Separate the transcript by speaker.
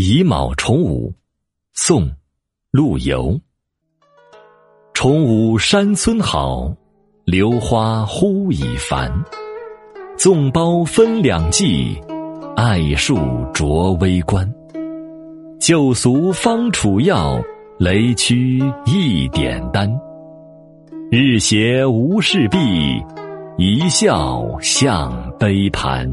Speaker 1: 乙卯重五，宋，陆游。重五山村好，榴花忽已繁。纵包分两季，艾树着微冠。旧俗方楚药，雷区一点丹。日斜无事毕，一笑向杯盘。